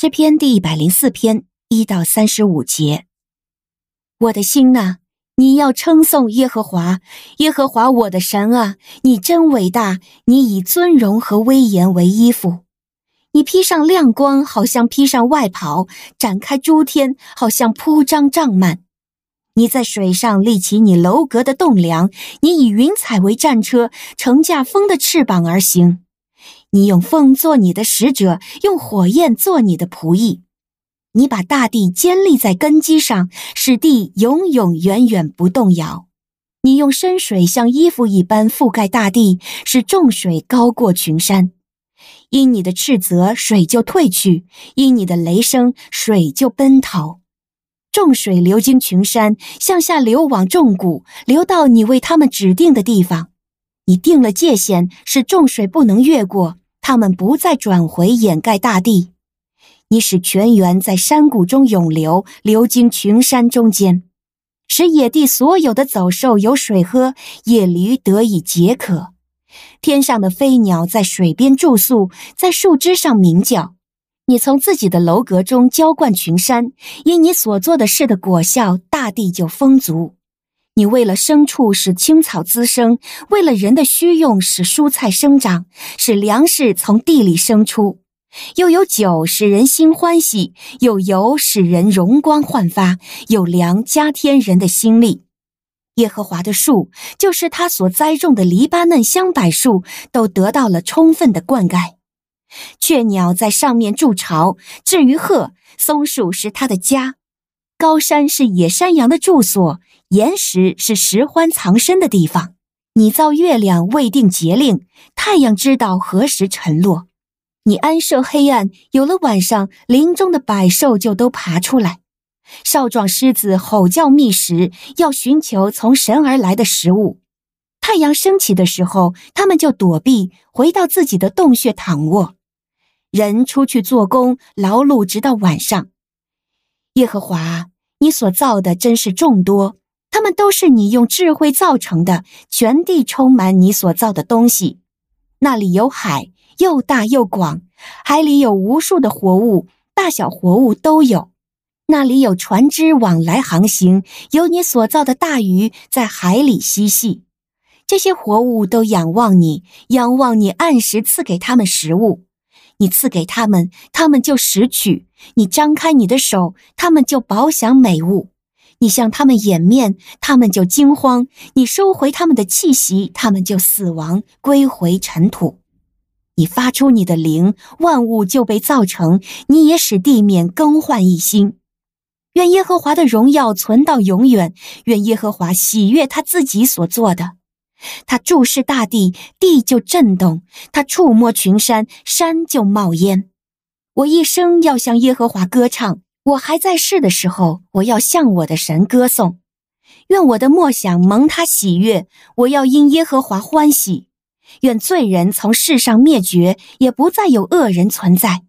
诗篇第一百零四篇一到三十五节。我的心哪，你要称颂耶和华，耶和华我的神啊，你真伟大！你以尊荣和威严为衣服，你披上亮光，好像披上外袍；展开诸天，好像铺张帐幔。你在水上立起你楼阁的栋梁，你以云彩为战车，乘驾风的翅膀而行。你用风做你的使者，用火焰做你的仆役。你把大地坚立在根基上，使地永永远远不动摇。你用深水像衣服一般覆盖大地，使众水高过群山。因你的斥责，水就退去；因你的雷声，水就奔逃。众水流经群山，向下流往众谷，流到你为他们指定的地方。你定了界限，使众水不能越过，他们不再转回掩盖大地。你使泉源在山谷中涌流，流经群山中间，使野地所有的走兽有水喝，野驴得以解渴。天上的飞鸟在水边住宿，在树枝上鸣叫。你从自己的楼阁中浇灌群山，因你所做的事的果效，大地就丰足。你为了牲畜使青草滋生，为了人的需用使蔬菜生长，使粮食从地里生出。又有酒使人心欢喜，有油使人容光焕发，有粮加添人的心力。耶和华的树，就是他所栽种的黎巴嫩香柏树，都得到了充分的灌溉。雀鸟在上面筑巢，至于鹤，松树是它的家。高山是野山羊的住所，岩石是石欢藏身的地方。你造月亮未定节令，太阳知道何时沉落。你安设黑暗，有了晚上，林中的百兽就都爬出来。少壮狮子吼叫觅食，要寻求从神而来的食物。太阳升起的时候，他们就躲避，回到自己的洞穴躺卧。人出去做工，劳碌直到晚上。耶和华，你所造的真是众多，他们都是你用智慧造成的。全地充满你所造的东西，那里有海，又大又广，海里有无数的活物，大小活物都有。那里有船只往来航行，有你所造的大鱼在海里嬉戏。这些活物都仰望你，仰望你按时赐给他们食物。你赐给他们，他们就拾取；你张开你的手，他们就饱享美物；你向他们掩面，他们就惊慌；你收回他们的气息，他们就死亡，归回尘土。你发出你的灵，万物就被造成；你也使地面更换一新。愿耶和华的荣耀存到永远，愿耶和华喜悦他自己所做的。他注视大地，地就震动；他触摸群山，山就冒烟。我一生要向耶和华歌唱，我还在世的时候，我要向我的神歌颂。愿我的默想蒙他喜悦，我要因耶和华欢喜。愿罪人从世上灭绝，也不再有恶人存在。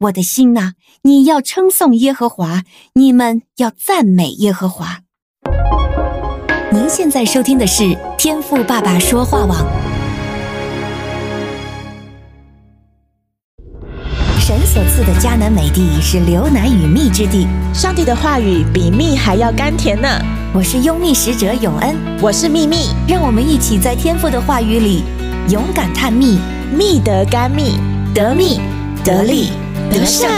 我的心哪，你要称颂耶和华，你们要赞美耶和华。您现在收听的是天赋爸爸说话网。神所赐的迦南美地是流奶与蜜之地，上帝的话语比蜜还要甘甜呢。我是拥蜜使者永恩，我是蜜蜜，让我们一起在天父的话语里勇敢探秘，蜜得甘蜜，得蜜得利得胜。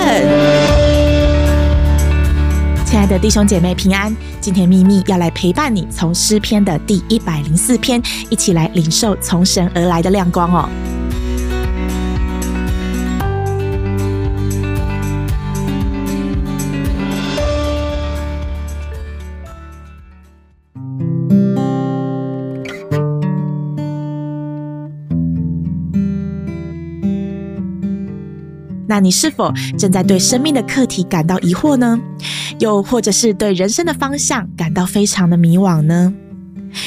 亲爱的弟兄姐妹平安，今天蜜蜜要来陪伴你，从诗篇的第一百零四篇，一起来领受从神而来的亮光哦。那你是否正在对生命的课题感到疑惑呢？又或者是对人生的方向感到非常的迷惘呢？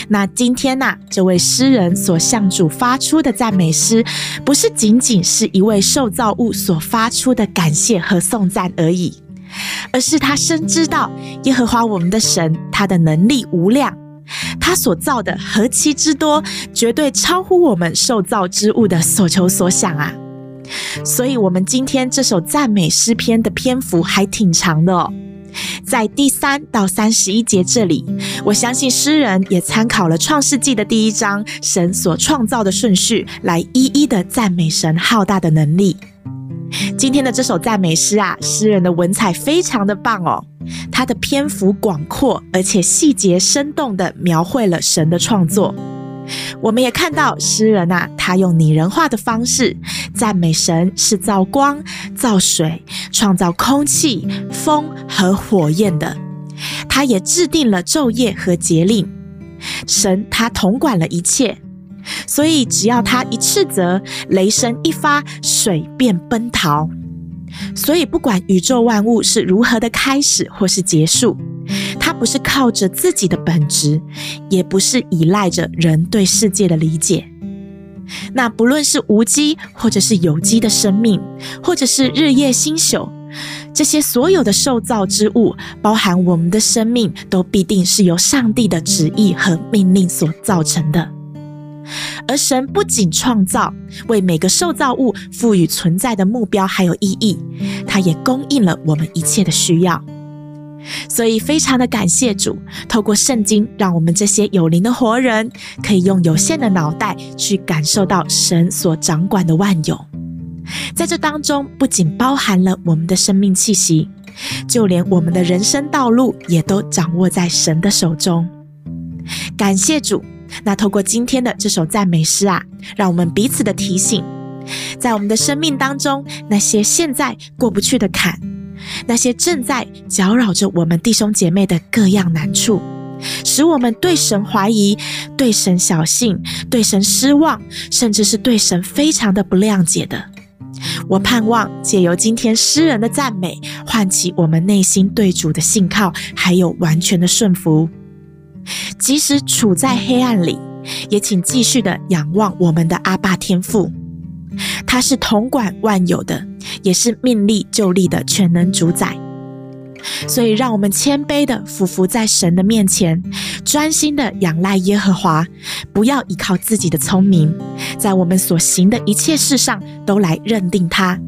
那今天呐、这位诗人所向主发出的赞美诗，不是仅仅是一位受造物所发出的感谢和颂赞而已，而是他深知道耶和华我们的神，他的能力无量，他所造的何其之多，绝对超乎我们受造之物的所求所想啊！所以，我们今天这首赞美诗篇的篇幅还挺长的哦。在第三到三十一节这里，我相信诗人也参考了创世纪的第一章神所创造的顺序，来一一的赞美神浩大的能力。今天的这首赞美诗啊，诗人的文采非常的棒哦，他的篇幅广阔，而且细节生动的描绘了神的创作。我们也看到诗人啊，他用拟人化的方式赞美神是造光、造水、创造空气、风和火焰的。他也制定了昼夜和节令，神他统管了一切，所以只要他一斥责，雷声一发，水便奔逃。所以不管宇宙万物是如何的开始或是结束。不是靠着自己的本质，也不是依赖着人对世界的理解。那不论是无机或者是有机的生命，或者是日夜星宿，这些所有的受造之物，包含我们的生命，都必定是由上帝的旨意和命令所造成的。而神不仅创造，为每个受造物赋予存在的目标还有意义，他也供应了我们一切的需要。所以，非常的感谢主，透过圣经，让我们这些有灵的活人，可以用有限的脑袋去感受到神所掌管的万有。在这当中，不仅包含了我们的生命气息，就连我们的人生道路也都掌握在神的手中。感谢主。那透过今天的这首赞美诗啊，让我们彼此的提醒，在我们的生命当中，那些现在过不去的坎。那些正在搅扰着我们弟兄姐妹的各样难处，使我们对神怀疑、对神小信、对神失望，甚至是对神非常的不谅解的。我盼望借由今天诗人的赞美，唤起我们内心对主的信靠，还有完全的顺服。即使处在黑暗里，也请继续的仰望我们的阿爸天父，他是统管万有的。也是命力就力的全能主宰，所以让我们谦卑的俯伏在神的面前，专心的仰赖耶和华，不要依靠自己的聪明，在我们所行的一切事上都来认定他。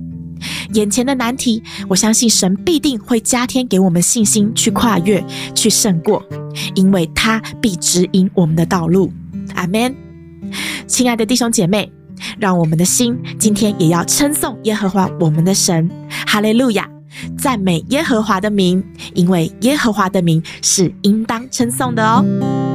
眼前的难题，我相信神必定会加添给我们信心去跨越、去胜过，因为他必指引我们的道路。阿门。亲爱的弟兄姐妹。让我们的心今天也要称颂耶和华我们的神，哈利路亚，赞美耶和华的名，因为耶和华的名是应当称颂的哦。